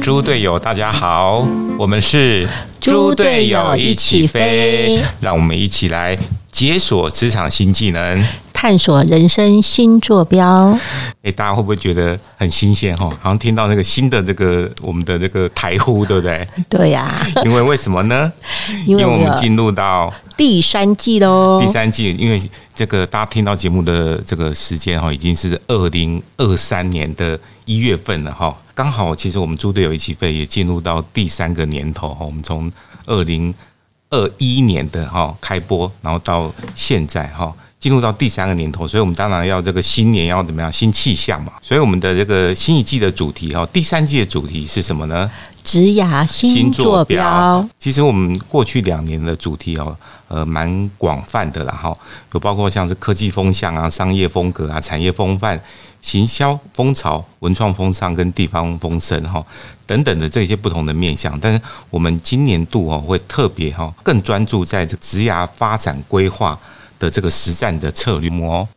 猪队友，大家好，我们是猪队友一起飞，让我们一起来解锁职场新技能，探索人生新坐标。哎，大家会不会觉得很新鲜哈？好像听到那个新的这个我们的这个台呼，对不对？对呀。因为为什么呢？因为我们进入到第三季喽。第三季，因为这个大家听到节目的这个时间哈，已经是二零二三年的一月份了哈。刚好，其实我们猪队友一起飞也进入到第三个年头哈。我们从二零二一年的哈开播，然后到现在哈进入到第三个年头，所以我们当然要这个新年要怎么样新气象嘛。所以我们的这个新一季的主题哈，第三季的主题是什么呢？职涯新坐标。其实我们过去两年的主题哦，呃，蛮广泛的啦哈，有包括像是科技风向啊、商业风格啊、产业风范。行销风潮、文创风尚跟地方风声哈等等的这些不同的面向，但是我们今年度哦会特别哈更专注在这职涯发展规划的这个实战的策略哦。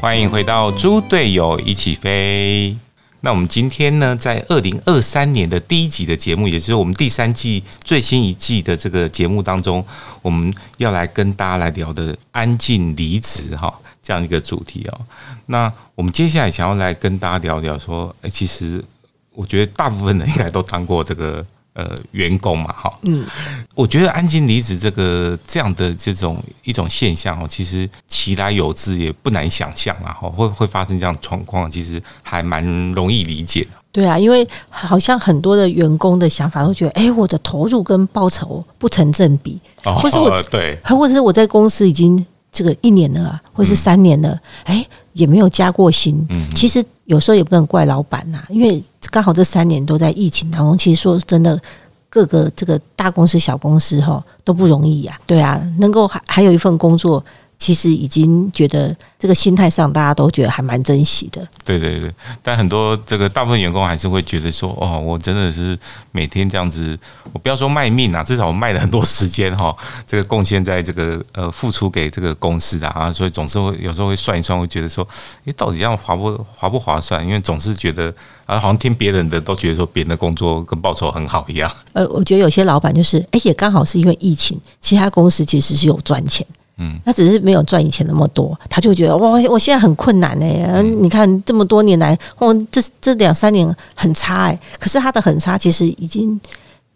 欢迎回到猪队友一起飞。那我们今天呢，在二零二三年的第一集的节目，也就是我们第三季最新一季的这个节目当中，我们要来跟大家来聊的“安静离职”哈这样一个主题哦。那我们接下来想要来跟大家聊聊说，哎，其实我觉得大部分人应该都当过这个。呃，员工嘛，哈，嗯，我觉得安静离职这个这样的这种一种现象哦，其实其来有之，也不难想象啊，哈，会会发生这样状况，其实还蛮容易理解的。对啊，因为好像很多的员工的想法都觉得，哎，我的投入跟报酬不成正比，或是我对，或者是我在公司已经这个一年了，或是三年了，哎，也没有加过薪。嗯，其实有时候也不能怪老板呐，因为。刚好这三年都在疫情当中，其实说真的，各个这个大公司、小公司哈都不容易呀。对啊，能够还还有一份工作。其实已经觉得这个心态上，大家都觉得还蛮珍惜的。对对对，但很多这个大部分员工还是会觉得说：“哦，我真的是每天这样子，我不要说卖命啊，至少我卖了很多时间哈，这个贡献在这个呃付出给这个公司的啊，所以总是会有时候会算一算，会觉得说：，诶，到底这样划不划不划算？因为总是觉得啊，好像听别人的都觉得说别人的工作跟报酬很好一样。呃，我觉得有些老板就是，哎，也刚好是因为疫情，其他公司其实是有赚钱。嗯，他只是没有赚以前那么多，他就觉得哇，我现在很困难哎。你看这么多年来，哦，这这两三年很差哎。可是他的很差，其实已经，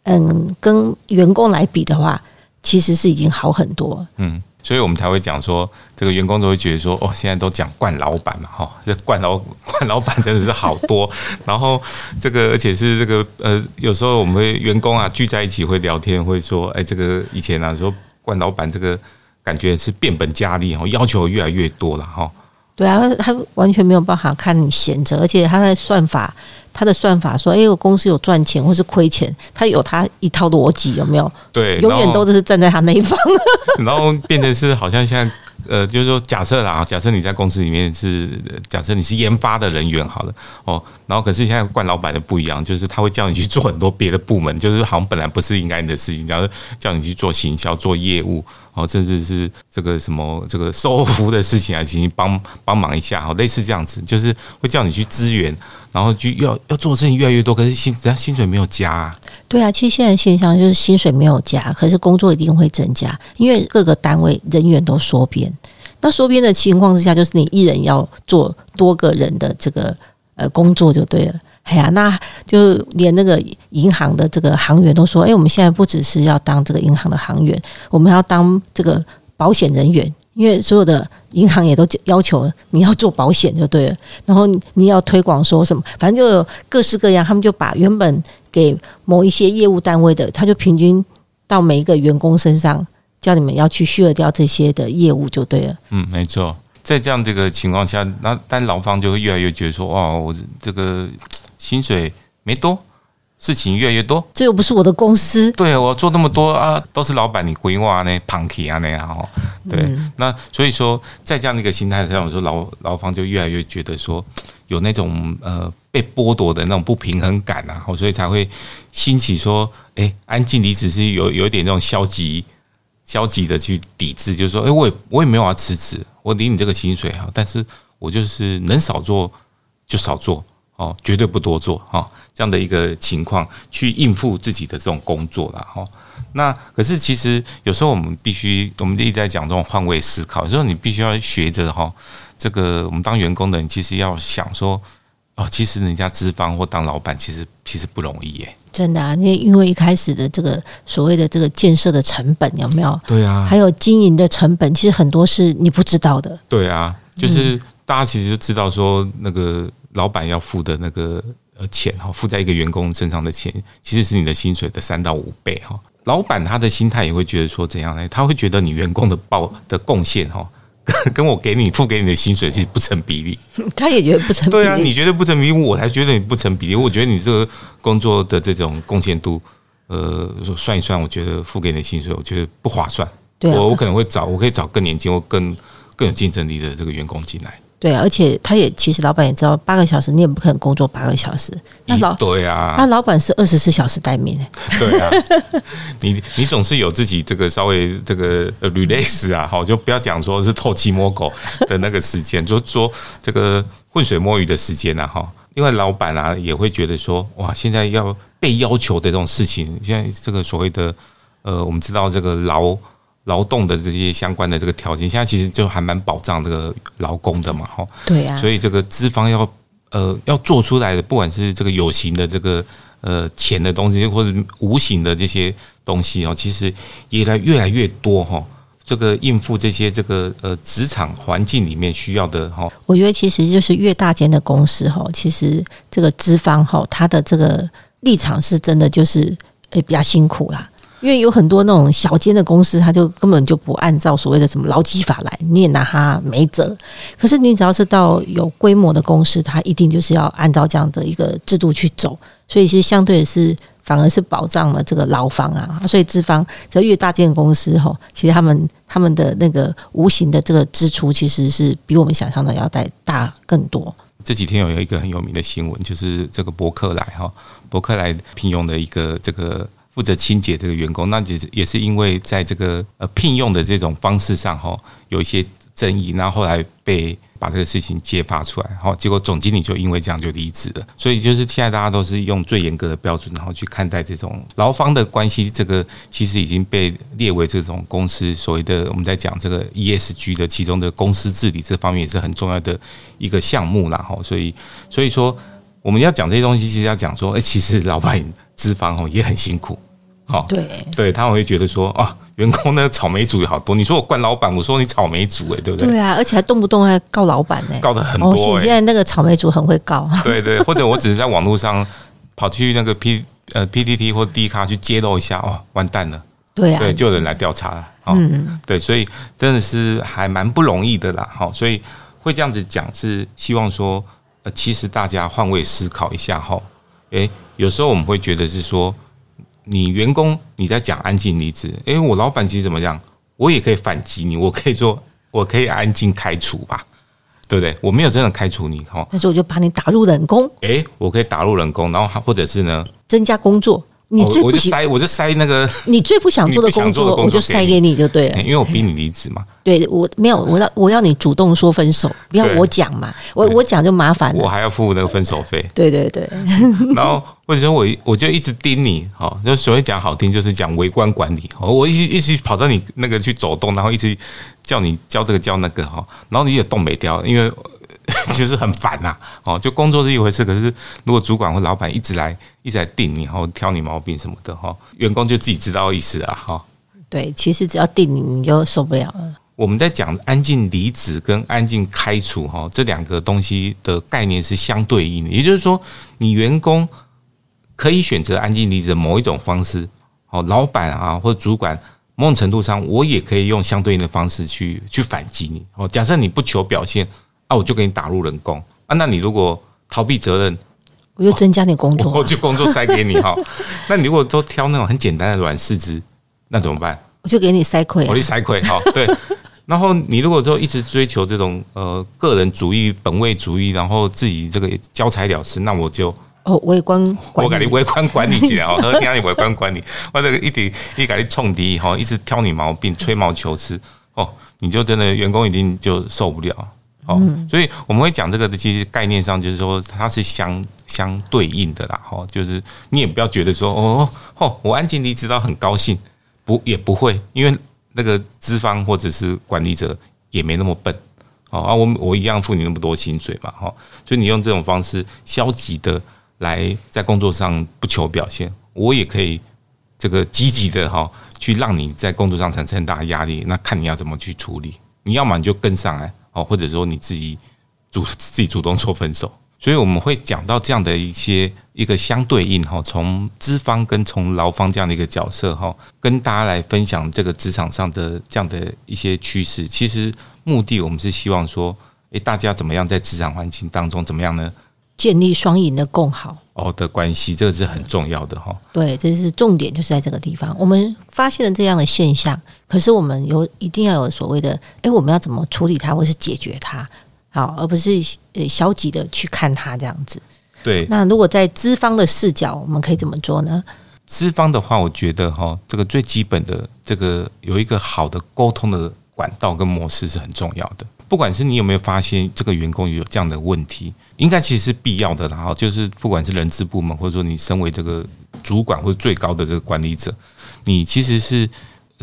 嗯，跟员工来比的话，其实是已经好很多。嗯，所以我们才会讲说，这个员工都会觉得说，哦，现在都讲惯老板嘛，哈，这惯老 惯老板真的是好多。然后这个，而且是这个，呃，有时候我们员工啊聚在一起会聊天，会说，哎，这个以前啊说惯老板这个。感觉是变本加厉哦，要求越来越多了哈。对啊，他完全没有办法看你闲着，而且他的算法，他的算法说，哎，我公司有赚钱或是亏钱，他有他一套逻辑，有没有？对，永远都是站在他那一方。然后 变成是好像现在。呃，就是说，假设啦，假设你在公司里面是，假设你是研发的人员好了，哦，然后可是现在冠老板的不一样，就是他会叫你去做很多别的部门，就是好像本来不是应该你的事情，假如叫你去做行销、做业务，哦，甚至是这个什么这个售服务的事情啊，请你帮帮忙一下，哦，类似这样子，就是会叫你去支援，然后就要要做的事情越来越多，可是薪人家薪水没有加。对啊，其实现在现象就是薪水没有加，可是工作一定会增加，因为各个单位人员都缩编。那缩编的情况之下，就是你一人要做多个人的这个呃工作就对了。哎呀，那就连那个银行的这个行员都说：“哎，我们现在不只是要当这个银行的行员，我们要当这个保险人员，因为所有的银行也都要求你要做保险就对了。然后你要推广说什么，反正就有各式各样，他们就把原本。”给某一些业务单位的，他就平均到每一个员工身上，叫你们要去削掉这些的业务就对了。嗯，没错，在这样这个情况下，那但劳方就会越来越觉得说，哇，我这个薪水没多，事情越来越多。这又不是我的公司，对我做那么多啊，都是老板你规划呢 p u n k y 啊那样哦。对，那所以说在这样的一个心态上，我说劳劳方就越来越觉得说有那种呃被剥夺的那种不平衡感啊，所以才会兴起说，哎，安静离职是有有一点那种消极消极的去抵制，就是说，哎，我也我也没有要辞职，我领你这个薪水哈，但是我就是能少做就少做哦，绝对不多做哈，这样的一个情况去应付自己的这种工作了哈。那可是，其实有时候我们必须，我们一直在讲这种换位思考。有时候你必须要学着哈，这个我们当员工的人，其实要想说，哦，其实人家资方或当老板，其实其实不容易耶。真的啊，因为因为一开始的这个所谓的这个建设的成本有没有？对啊，还有经营的成本，其实很多是你不知道的。对啊，就是大家其实就知道说，那个老板要付的那个呃钱哈，付在一个员工身上的钱，其实是你的薪水的三到五倍哈。老板他的心态也会觉得说怎样呢？他会觉得你员工的报的贡献哈，跟我给你付给你的薪水其实不成比例。他也觉得不成比例。对啊，你觉得不成比例，我才觉得你不成比例。我觉得你这个工作的这种贡献度，呃，算一算，我觉得付给你的薪水，我觉得不划算。对，我我可能会找，我可以找更年轻或更更有竞争力的这个员工进来。对，啊而且他也其实老板也知道，八个小时你也不可能工作八个小时。那老对啊，那老板是二十四小时待命对啊，你你总是有自己这个稍微这个 release 啊，好，就不要讲说是偷鸡摸狗的那个时间，就说这个浑水摸鱼的时间啊，哈。另外，老板啊也会觉得说，哇，现在要被要求的这种事情，现在这个所谓的呃，我们知道这个劳。劳动的这些相关的这个条件，现在其实就还蛮保障这个劳工的嘛，哈。对呀。所以这个资方要呃要做出来的，不管是这个有形的这个呃钱的东西，或者无形的这些东西哦，其实也来越来越多哈。这个应付这些这个呃职场环境里面需要的哈。我觉得其实就是越大间的公司哈，其实这个资方哈，他的这个立场是真的就是呃比较辛苦啦。因为有很多那种小间的公司，他就根本就不按照所谓的什么劳基法来，你也拿他没辙。可是你只要是到有规模的公司，他一定就是要按照这样的一个制度去走，所以其实相对是反而是保障了这个劳方啊。所以资方只要越大间公司哈，其实他们他们的那个无形的这个支出，其实是比我们想象的要再大更多。这几天有一个很有名的新闻，就是这个伯克莱哈，伯克莱聘用的一个这个。负责清洁这个员工，那其实也是因为在这个呃聘用的这种方式上哈，有一些争议，然后后来被把这个事情揭发出来，好，结果总经理就因为这样就离职了。所以就是现在大家都是用最严格的标准，然后去看待这种劳方的关系，这个其实已经被列为这种公司所谓的我们在讲这个 ESG 的其中的公司治理这方面也是很重要的一个项目啦。哈。所以所以说我们要讲这些东西，其实要讲说，哎，其实老板资方哦也很辛苦。哦，对，对他们会觉得说啊，员工那个草莓族有好多。你说我惯老板，我说你草莓族，哎，对不对？对啊，而且还动不动还告老板呢，告的很多。现在那个草莓族很会告。对对，或者我只是在网络上跑去那个 P 呃 PTT 或 D 卡去揭露一下，哦，完蛋了。对啊，对，就有人来调查了。嗯，对，所以真的是还蛮不容易的啦。好，所以会这样子讲，是希望说，呃，其实大家换位思考一下哈。诶，有时候我们会觉得是说。你员工你在讲安静离职，因为，我老板其实怎么讲，我也可以反击你，我可以说我可以安静开除吧，对不对？我没有真的开除你哈，但是我就把你打入冷宫，诶，我可以打入冷宫，然后或者是呢，增加工作。你最我就塞，我就塞那个你最不想做的工作，我就塞给你就对了。因为我逼你离职嘛。对，我没有，我要我要你主动说分手，不要我讲嘛。我我讲就麻烦了，我还要付那个分手费。对对对。然后或者说我我就一直盯你，好，就所谓讲好听就是讲围观管理。我一直一直跑到你那个去走动，然后一直叫你教这个教那个哈，然后你也动没掉，因为。就是很烦呐，哦，就工作是一回事，可是如果主管或老板一直来一直来定你，然后挑你毛病什么的哈，员工就自己知道意思啊，哈。对，其实只要定你，你就受不了了。我们在讲安静离职跟安静开除哈，这两个东西的概念是相对应的，也就是说，你员工可以选择安静离职的某一种方式，哦，老板啊或者主管某种程度上，我也可以用相对应的方式去去反击你。哦，假设你不求表现。啊，我就给你打入冷宫啊！那你如果逃避责任，我就增加点工作啊、我就工作塞给你哈。那你如果都挑那种很简单的软柿子，那怎么办？我就给你塞亏、啊我力。塞亏哈。对，然后你如果说一直追求这种呃个人主义、本位主义，然后自己这个交差了事，那我就哦，微观管我给你微观管理起来哦，和听你微观管理，我这个一直一给你冲敌哈，一直挑你毛病，吹毛求疵哦，你就真的员工一定就受不了哦。所以我们会讲这个的，其实概念上就是说它是相相对应的啦。哈，就是你也不要觉得说哦哦，我安静离职到很高兴，不也不会，因为那个资方或者是管理者也没那么笨。哦啊，我我一样付你那么多薪水嘛，哈，所以你用这种方式消极的来在工作上不求表现，我也可以这个积极的哈，去让你在工作上产生很大的压力。那看你要怎么去处理，你要么你就跟上来哦，或者说你自己主 自己主动说分手。所以我们会讲到这样的一些一个相对应哈，从资方跟从劳方这样的一个角色哈，跟大家来分享这个职场上的这样的一些趋势。其实目的我们是希望说，诶，大家怎么样在职场环境当中怎么样呢？建立双赢的共好。哦的关系，这个是很重要的哈。对，这是重点，就是在这个地方。我们发现了这样的现象，可是我们有一定要有所谓的，诶，我们要怎么处理它，或是解决它，好，而不是呃消极的去看它这样子。对，那如果在资方的视角，我们可以怎么做呢？资方的话，我觉得哈，这个最基本的这个有一个好的沟通的管道跟模式是很重要的。不管是你有没有发现这个员工有这样的问题，应该其实是必要的啦。哈，就是不管是人资部门，或者说你身为这个主管或者最高的这个管理者，你其实是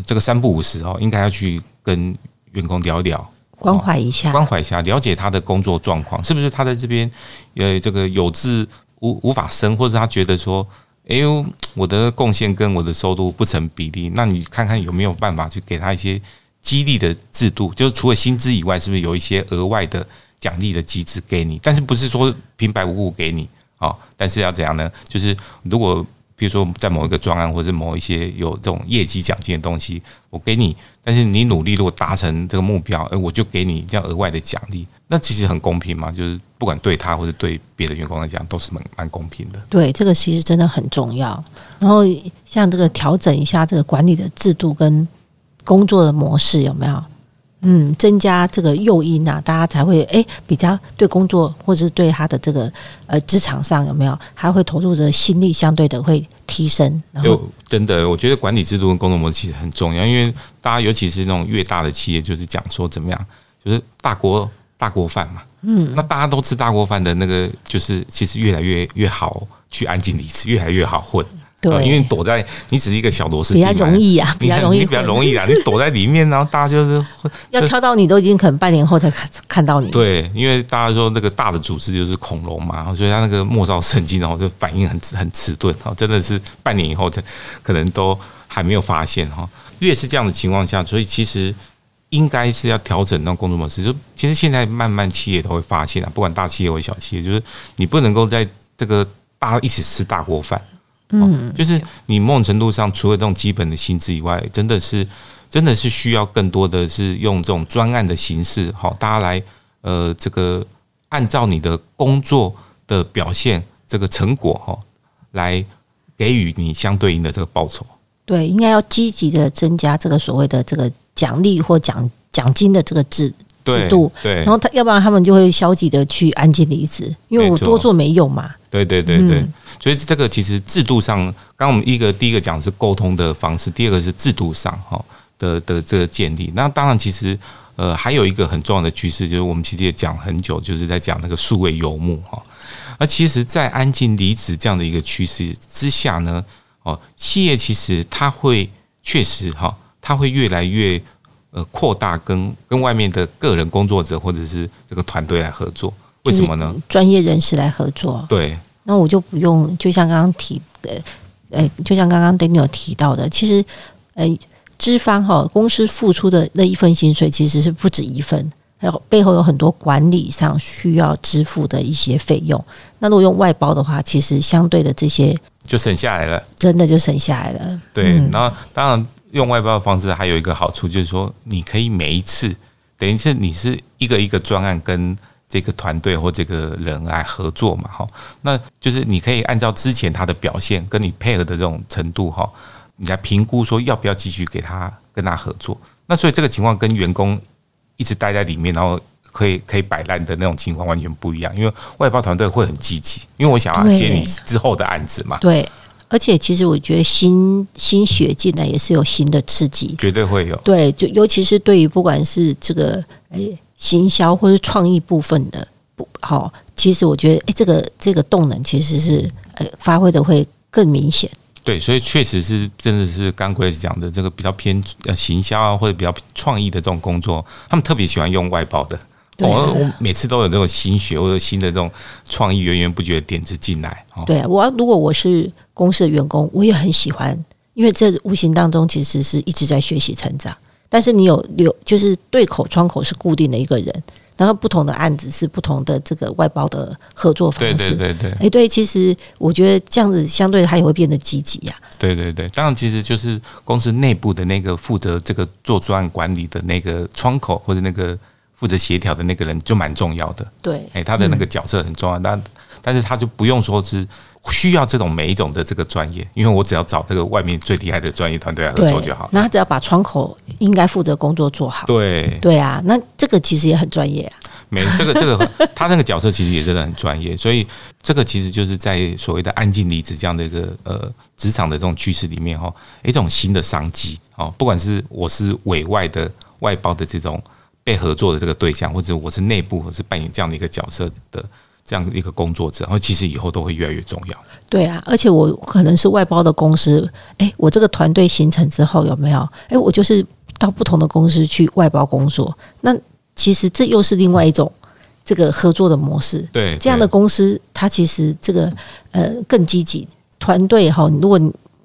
这个三不五时哦，应该要去跟员工聊一聊，关怀一下，关怀一下，了解他的工作状况，是不是他在这边呃这个有志无无法生，或者他觉得说，哎呦，我的贡献跟我的收入不成比例，那你看看有没有办法去给他一些激励的制度，就是除了薪资以外，是不是有一些额外的奖励的机制给你？但是不是说平白无故给你啊、但是要怎样呢？就是如果比如说在某一个专案或者某一些有这种业绩奖金的东西，我给你，但是你努力如果达成这个目标，哎，我就给你这样额外的奖励，那其实很公平嘛，就是不管对他或者对别的员工来讲，都是蛮蛮公平的。对，这个其实真的很重要。然后像这个调整一下这个管理的制度跟工作的模式有没有？嗯，增加这个诱因啊，大家才会诶比较对工作或者是对他的这个呃职场上有没有，他会投入的心力相对的会提升。然后有真的，我觉得管理制度跟工作模式其实很重要，因为大家尤其是那种越大的企业，就是讲说怎么样，就是大锅大锅饭嘛。嗯，那大家都吃大锅饭的那个，就是其实越来越越好去安静离职，越来越好混。对呃因为躲在你只是一个小螺丝比较容易啊，比你较容易，你比较容易啊，你躲在里面，然后大家就是 要挑到你都已经可能半年后才看看到你。对，因为大家说那个大的组织就是恐龙嘛，所以它那个末梢神经，然后就反应很很迟钝，哈，真的是半年以后才可能都还没有发现哈。越是这样的情况下，所以其实应该是要调整那种工作模式。就其实现在慢慢企业都会发现啊，不管大企业或小企业，就是你不能够在这个大家一起吃大锅饭。嗯，就是你某种程度上，除了这种基本的薪资以外，真的是真的是需要更多的是用这种专案的形式，好，大家来呃，这个按照你的工作的表现这个成果哈，来给予你相对应的这个报酬。对，应该要积极的增加这个所谓的这个奖励或奖奖金的这个制对制度，对然后他要不然他们就会消极的去安静离职，因为我多做没用嘛。对对对对，嗯所以这个其实制度上，刚刚我们一个第一个讲是沟通的方式，第二个是制度上哈的的这个建立。那当然，其实呃还有一个很重要的趋势，就是我们其实也讲很久，就是在讲那个数位游牧哈。而其实，在安静离职这样的一个趋势之下呢，哦，企业其实它会确实哈，它会越来越呃扩大跟跟外面的个人工作者或者是这个团队来合作。为什么呢？专业人士来合作，对那我就不用，就像刚刚提的，呃，就像刚刚 Daniel 提到的，其实，呃，资方哈公司付出的那一份薪水其实是不止一份，还有背后有很多管理上需要支付的一些费用。那如果用外包的话，其实相对的这些就省下来了。真的就省下来了。对，嗯然后当然用外包的方式还有一个好处，就是说你可以每一次等于是你是一个一个专案跟这个团队或这个人来合作嘛，哈，那就是你可以按照之前他的表现跟你配合的这种程度，哈，你来评估说要不要继续给他跟他合作。那所以这个情况跟员工一直待在里面，然后可以可以摆烂的那种情况完全不一样，因为外包团队会很积极，因为我想要接你之后的案子嘛。对，而且其实我觉得新新血进来也是有新的刺激，绝对会有。对，就尤其是对于不管是这个诶行销或是创意部分的不好，其实我觉得诶这个这个动能其实是呃发挥的会更明显。对，所以确实是真的是刚 Grace 讲的这个比较偏呃行销啊，或者比较创意的这种工作，他们特别喜欢用外包的。我我每次都有这种心血或者新的这种创意源源不绝的点子进来。对啊我如果我是公司的员工，我也很喜欢，因为这无形当中其实是一直在学习成长。但是你有留，就是对口窗口是固定的一个人。然后不同的案子是不同的这个外包的合作方式，对对对对。哎，对，其实我觉得这样子相对他也会变得积极呀。对对对，当然其实就是公司内部的那个负责这个做专案管理的那个窗口或者那个负责协调的那个人就蛮重要的。对，哎，他的那个角色很重要，但但是他就不用说是。需要这种每一种的这个专业，因为我只要找这个外面最厉害的专业团队来合作就好。那他只要把窗口应该负责工作做好。对对啊，那这个其实也很专业啊。没这个这个，他那个角色其实也真的很专业，所以这个其实就是在所谓的安静离职这样的一个呃职场的这种趋势里面哈，一种新的商机哦。不管是我是委外的外包的这种被合作的这个对象，或者我是内部我是扮演这样的一个角色的。这样一个工作者，然后其实以后都会越来越重要。对啊，而且我可能是外包的公司，哎，我这个团队形成之后有没有？哎，我就是到不同的公司去外包工作。那其实这又是另外一种这个合作的模式。对，这样的公司，它其实这个呃更积极。团队哈，如果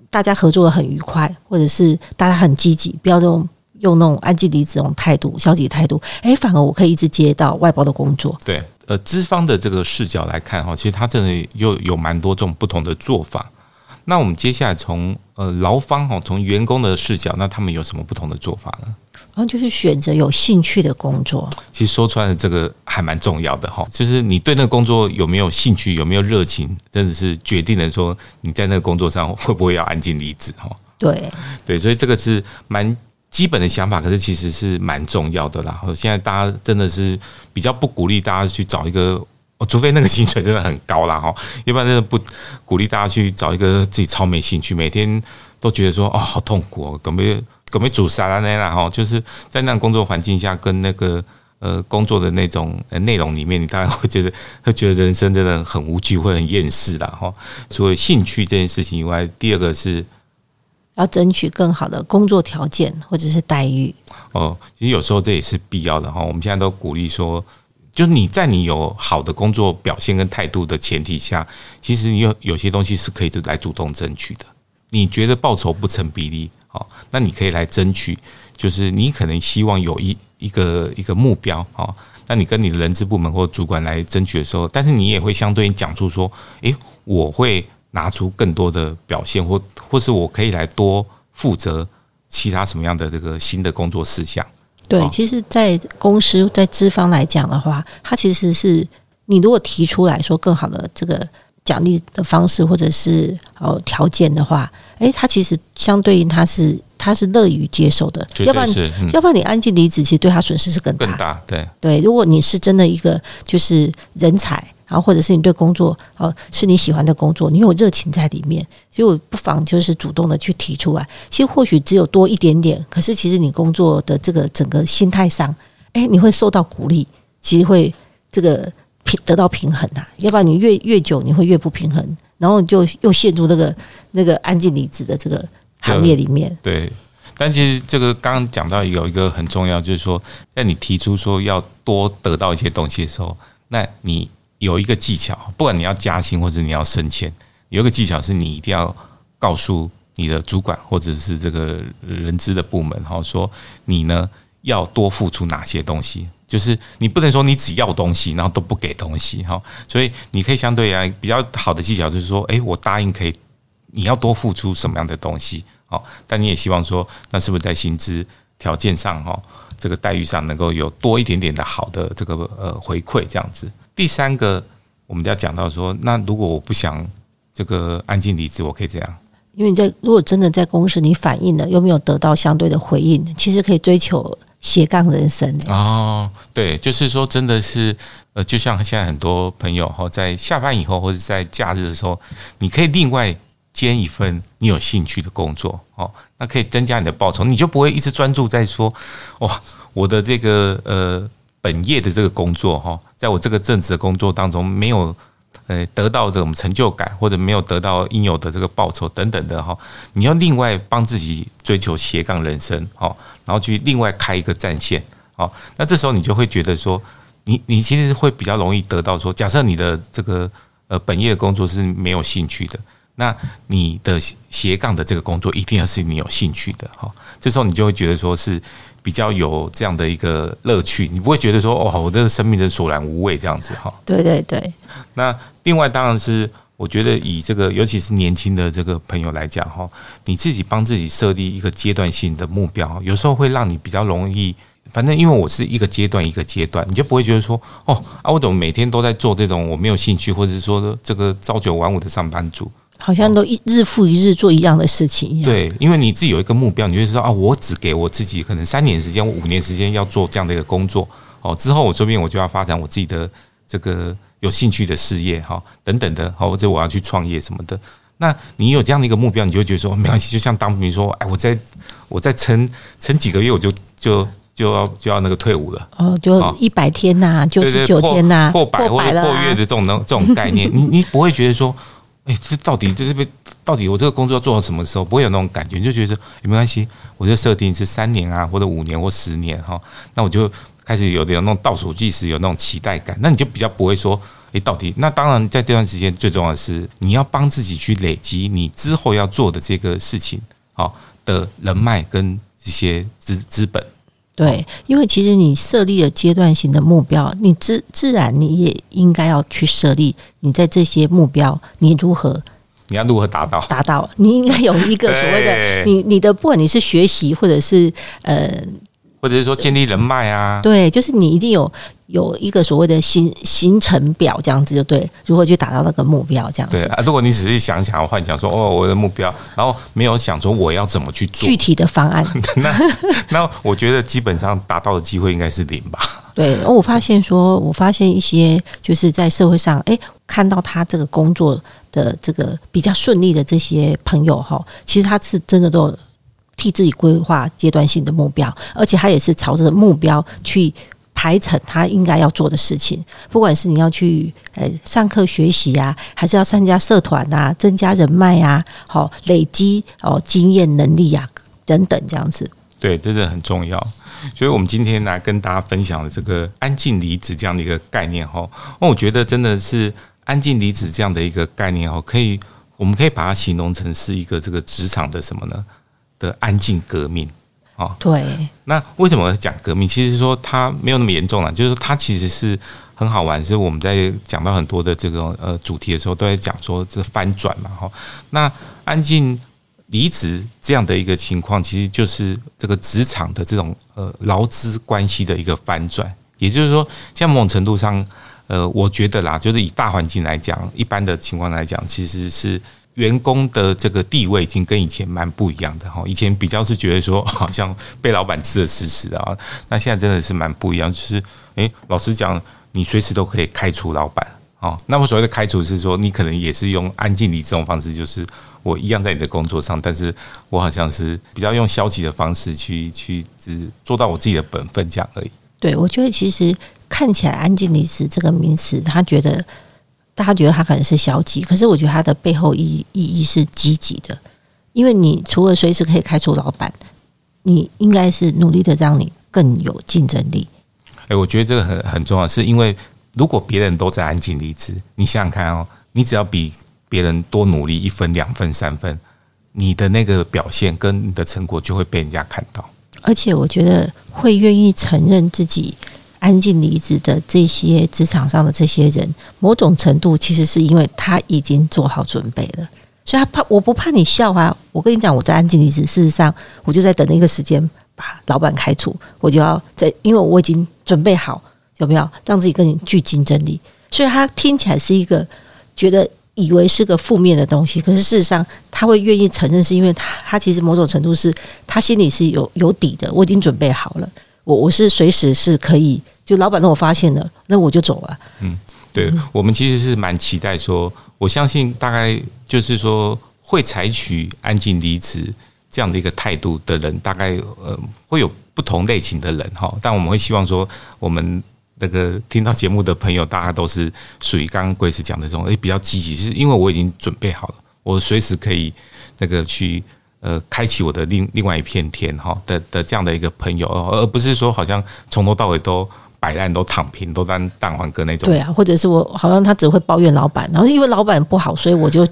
大家合作的很愉快，或者是大家很积极，不要用用那种安静离职这种态度、消极态度，哎，反而我可以一直接到外包的工作。对。呃，资方的这个视角来看哈，其实他真的又有蛮多种不同的做法。那我们接下来从呃劳方哈，从员工的视角，那他们有什么不同的做法呢？然后就是选择有兴趣的工作。其实说穿了，这个还蛮重要的哈，就是你对那个工作有没有兴趣，有没有热情，真的是决定了说你在那个工作上会不会要安静离职哈。对对，所以这个是蛮。基本的想法，可是其实是蛮重要的啦。现在大家真的是比较不鼓励大家去找一个，除非那个薪水真的很高啦哈，一般真的不鼓励大家去找一个自己超没兴趣，每天都觉得说哦好痛苦哦，准备准备煮沙拉那啦哈，就是在那工作环境下跟那个呃工作的那种内容里面，你大概会觉得会觉得人生真的很无趣，会很厌世啦哈。除了兴趣这件事情以外，第二个是。要争取更好的工作条件或者是待遇哦，其实有时候这也是必要的哈。我们现在都鼓励说，就是你在你有好的工作表现跟态度的前提下，其实你有有些东西是可以来主动争取的。你觉得报酬不成比例，好，那你可以来争取。就是你可能希望有一一个一个目标，好，那你跟你的人资部门或主管来争取的时候，但是你也会相对应讲出说，诶，我会。拿出更多的表现，或或是我可以来多负责其他什么样的这个新的工作事项？对，其实，在公司在资方来讲的话，它其实是你如果提出来说更好的这个奖励的方式，或者是哦条件的话，诶，他其实相对应他是他是乐于接受的。要不然，要不然你安静离职，其实对他损失是更大。更大，对对。如果你是真的一个就是人才。然后，或者是你对工作哦是你喜欢的工作，你有热情在里面，就不妨就是主动的去提出来。其实或许只有多一点点，可是其实你工作的这个整个心态上，哎，你会受到鼓励，其实会这个平得到平衡呐。要不然你越越久，你会越不平衡，然后就又陷入那个那个安静离职的这个行列里面。对，但其实这个刚刚讲到有一个很重要，就是说，在你提出说要多得到一些东西的时候，那你。有一个技巧，不管你要加薪或者你要升迁，有一个技巧是你一定要告诉你的主管或者是这个人资的部门，哈，说你呢要多付出哪些东西，就是你不能说你只要东西，然后都不给东西，哈，所以你可以相对来比较好的技巧就是说，诶，我答应可以，你要多付出什么样的东西，好，但你也希望说，那是不是在薪资条件上，哈？这个待遇上能够有多一点点的好的这个呃回馈这样子。第三个，我们要讲到说，那如果我不想这个安静离职，我可以这样。因为你在如果真的在公司你反映了，又没有得到相对的回应，其实可以追求斜杠人生哦，对，就是说真的是呃，就像现在很多朋友哈，在下班以后或者在假日的时候，你可以另外兼一份你有兴趣的工作哦，那可以增加你的报酬，你就不会一直专注在说哇，我的这个呃本业的这个工作哈，在我这个正职的工作当中没有。呃，得到这种成就感，或者没有得到应有的这个报酬等等的哈，你要另外帮自己追求斜杠人生哈，然后去另外开一个战线好，那这时候你就会觉得说，你你其实会比较容易得到说，假设你的这个呃本业工作是没有兴趣的，那你的斜杠的这个工作一定要是你有兴趣的哈，这时候你就会觉得说是。比较有这样的一个乐趣，你不会觉得说哦，我的生命的索然无味这样子哈。对对对。那另外当然是，我觉得以这个尤其是年轻的这个朋友来讲哈，你自己帮自己设立一个阶段性的目标，有时候会让你比较容易。反正因为我是一个阶段一个阶段，你就不会觉得说哦啊，我怎么每天都在做这种我没有兴趣，或者是说这个朝九晚五的上班族。好像都一日复一日做一样的事情一样。对，因为你自己有一个目标，你就知道啊，我只给我自己可能三年时间、五年时间要做这样的一个工作哦。之后我这边我就要发展我自己的这个有兴趣的事业哈，等等的，好或者我要去创业什么的。那你有这样的一个目标，你就觉得说没关系，就像当比如说，哎，我再我再撑撑几个月，我就就就要就要那个退伍了。哦，就一百天呐，九十九天呐，破百或者破月的这种能这种概念，你 你不会觉得说。哎，这到底在这边，到底我这个工作要做到什么时候？不会有那种感觉，你就觉得没关系，我就设定是三年啊，或者五年或十年哈。那我就开始有点那种倒数计时，有那种期待感。那你就比较不会说，哎，到底那当然在这段时间最重要的是，你要帮自己去累积你之后要做的这个事情好的人脉跟一些资资本。对，因为其实你设立了阶段性的目标，你自自然你也应该要去设立你在这些目标你如何，你要如何达到？达到，你应该有一个 所谓的你你的不管你是学习或者是呃，或者是说建立人脉啊，对，就是你一定有。有一个所谓的行行程表，这样子就对，如何去达到那个目标，这样子。对啊，如果你只是想想幻想说，哦，我的目标，然后没有想说我要怎么去做具体的方案，那那我觉得基本上达到的机会应该是零吧。对，我发现说，我发现一些就是在社会上，哎，看到他这个工作的这个比较顺利的这些朋友哈，其实他是真的都替自己规划阶段性的目标，而且他也是朝着目标去。排成他应该要做的事情，不管是你要去呃上课学习呀，还是要参加社团呐，增加人脉呀，好累积哦经验能力呀等等这样子。对，真的很重要。所以我们今天来跟大家分享的这个安静离职这样的一个概念哈，那我觉得真的是安静离职这样的一个概念哦，可以我们可以把它形容成是一个这个职场的什么呢？的安静革命。哦，对。那为什么讲革命？其实说它没有那么严重了，就是说它其实是很好玩。是我们在讲到很多的这个呃主题的时候，都在讲说这翻转嘛。哈，那安静离职这样的一个情况，其实就是这个职场的这种呃劳资关系的一个翻转。也就是说，像某种程度上，呃，我觉得啦，就是以大环境来讲，一般的情况来讲，其实是。员工的这个地位已经跟以前蛮不一样的哈，以前比较是觉得说好像被老板吃的死死的啊，那现在真的是蛮不一样，就是诶，老实讲，你随时都可以开除老板哦。那么所谓的开除是说，你可能也是用安静离这种方式，就是我一样在你的工作上，但是我好像是比较用消极的方式去去只做到我自己的本分这样而已。对，我觉得其实看起来安静离职这个名词，他觉得。大家觉得他可能是消极，可是我觉得他的背后意意义是积极的，因为你除了随时可以开除老板，你应该是努力的让你更有竞争力。哎，我觉得这个很很重要，是因为如果别人都在安静离职，你想想看哦，你只要比别人多努力一分、两分、三分，你的那个表现跟你的成果就会被人家看到。而且我觉得会愿意承认自己。安静离职的这些职场上的这些人，某种程度其实是因为他已经做好准备了，所以他怕我不怕你笑啊！我跟你讲，我在安静离职，事实上我就在等那个时间，把老板开除，我就要在，因为我已经准备好，有没有让自己更具竞争力？所以他听起来是一个觉得以为是个负面的东西，可是事实上他会愿意承认，是因为他他其实某种程度是他心里是有有底的，我已经准备好了，我我是随时是可以，就老板让我发现了，那我就走了。嗯，对我们其实是蛮期待说，我相信大概就是说会采取安静离职这样的一个态度的人，大概呃会有不同类型的人哈，但我们会希望说我们。那个听到节目的朋友，大家都是属于刚刚贵司讲的这种，诶，比较积极，是因为我已经准备好了，我随时可以那个去呃开启我的另另外一片天哈的的这样的一个朋友，而不是说好像从头到尾都摆烂、都躺平、都当蛋黄哥那种。对啊，或者是我好像他只会抱怨老板，然后因为老板不好，所以我就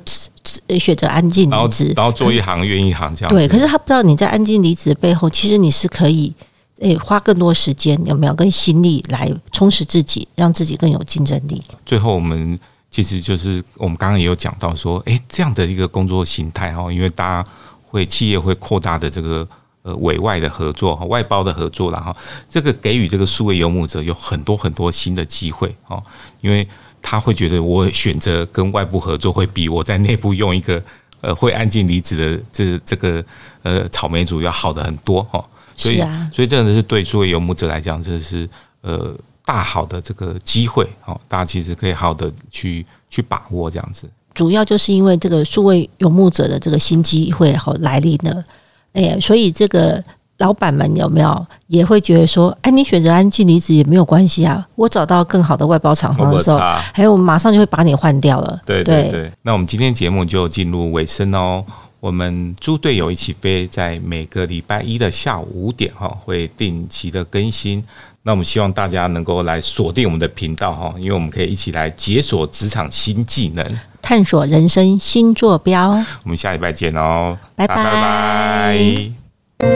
选择安静离职，然后做一行怨一行这样。对，可是他不知道你在安静离职的背后，其实你是可以。诶，花更多时间有没有跟心力来充实自己，让自己更有竞争力？最后，我们其实就是我们刚刚也有讲到说，诶，这样的一个工作形态哈，因为大家会企业会扩大的这个呃委外的合作、外包的合作然后这个给予这个数位游牧者有很多很多新的机会哦，因为他会觉得我选择跟外部合作会比我在内部用一个呃会安静离职的这这个呃草莓族要好的很多哦。所以，所以这个是对数位游牧者来讲，这是呃大好的这个机会哦，大家其实可以好的去去把握这样子。主要就是因为这个数位游牧者的这个新机会好来临了，哎，所以这个老板们有没有也会觉得说，哎，你选择安静离职也没有关系啊，我找到更好的外包厂商的时候，还有马上就会把你换掉了。对对对，那我们今天节目就进入尾声哦。我们猪队友一起飞，在每个礼拜一的下午五点哈，会定期的更新。那我们希望大家能够来锁定我们的频道哈，因为我们可以一起来解锁职场新技能，探索人生新坐标。我们下礼拜见哦，拜拜拜拜。